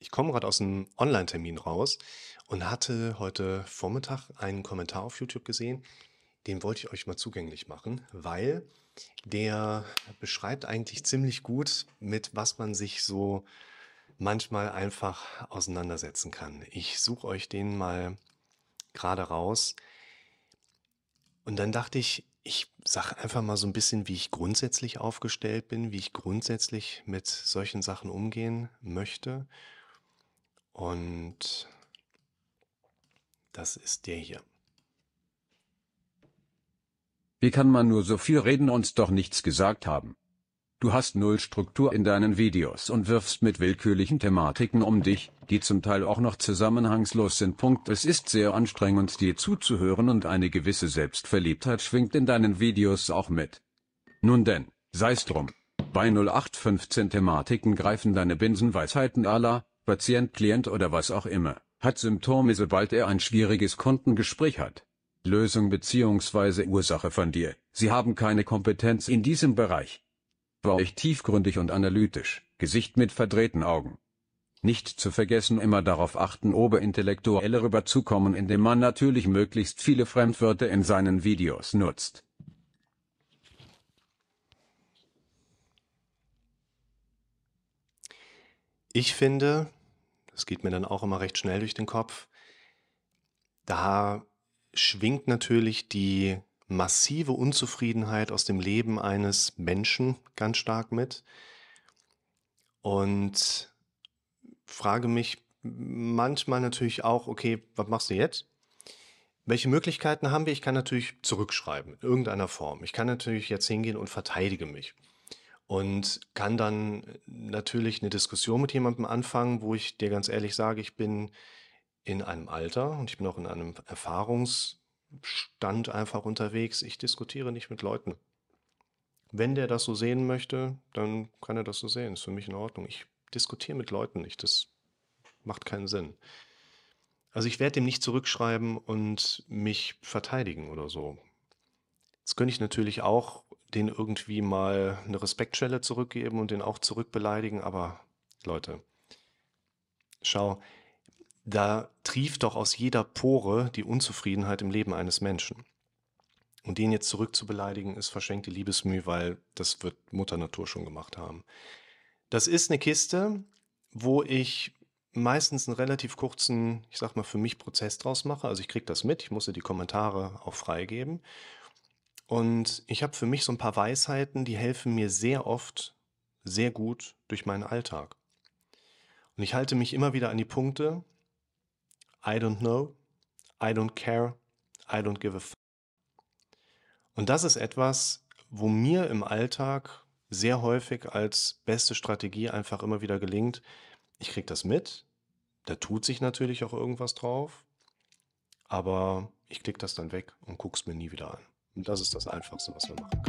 Ich komme gerade aus einem Online-Termin raus und hatte heute Vormittag einen Kommentar auf YouTube gesehen, den wollte ich euch mal zugänglich machen, weil der beschreibt eigentlich ziemlich gut, mit was man sich so manchmal einfach auseinandersetzen kann. Ich suche euch den mal gerade raus. Und dann dachte ich, ich sage einfach mal so ein bisschen, wie ich grundsätzlich aufgestellt bin, wie ich grundsätzlich mit solchen Sachen umgehen möchte. Und das ist der hier. Wie kann man nur so viel reden und doch nichts gesagt haben? Du hast null Struktur in deinen Videos und wirfst mit willkürlichen Thematiken um dich, die zum Teil auch noch zusammenhangslos sind. Punkt. Es ist sehr anstrengend dir zuzuhören und eine gewisse Selbstverliebtheit schwingt in deinen Videos auch mit. Nun denn, sei's drum. Bei 0815 Thematiken greifen deine Binsenweisheiten aller, Patient, Klient oder was auch immer, hat Symptome sobald er ein schwieriges Kundengespräch hat. Lösung bzw. Ursache von dir. Sie haben keine Kompetenz in diesem Bereich. War ich tiefgründig und analytisch, Gesicht mit verdrehten Augen. Nicht zu vergessen immer darauf achten oberintellektuell rüberzukommen indem man natürlich möglichst viele Fremdwörter in seinen Videos nutzt. Ich finde, das geht mir dann auch immer recht schnell durch den Kopf, da schwingt natürlich die massive Unzufriedenheit aus dem Leben eines Menschen ganz stark mit. Und frage mich manchmal natürlich auch, okay, was machst du jetzt? Welche Möglichkeiten haben wir? Ich kann natürlich zurückschreiben in irgendeiner Form. Ich kann natürlich jetzt hingehen und verteidige mich und kann dann natürlich eine Diskussion mit jemandem anfangen, wo ich dir ganz ehrlich sage, ich bin in einem Alter und ich bin auch in einem Erfahrungsstand einfach unterwegs. Ich diskutiere nicht mit Leuten. Wenn der das so sehen möchte, dann kann er das so sehen. Ist für mich in Ordnung. Ich diskutiere mit Leuten nicht. Das macht keinen Sinn. Also ich werde dem nicht zurückschreiben und mich verteidigen oder so. Jetzt könnte ich natürlich auch den irgendwie mal eine Respektschelle zurückgeben und den auch zurückbeleidigen, aber Leute, schau, da trieft doch aus jeder Pore die Unzufriedenheit im Leben eines Menschen. Und den jetzt zurückzubeleidigen, ist verschenkte Liebesmüh, weil das wird Mutter Natur schon gemacht haben. Das ist eine Kiste, wo ich meistens einen relativ kurzen, ich sag mal, für mich Prozess draus mache. Also ich kriege das mit, ich muss die Kommentare auch freigeben. Und ich habe für mich so ein paar Weisheiten, die helfen mir sehr oft sehr gut durch meinen Alltag. Und ich halte mich immer wieder an die Punkte, I don't know, I don't care, I don't give a fuck. Und das ist etwas, wo mir im Alltag sehr häufig als beste Strategie einfach immer wieder gelingt. Ich kriege das mit, da tut sich natürlich auch irgendwas drauf, aber ich klicke das dann weg und gucke es mir nie wieder an. Und das ist das Einfachste, was wir machen können.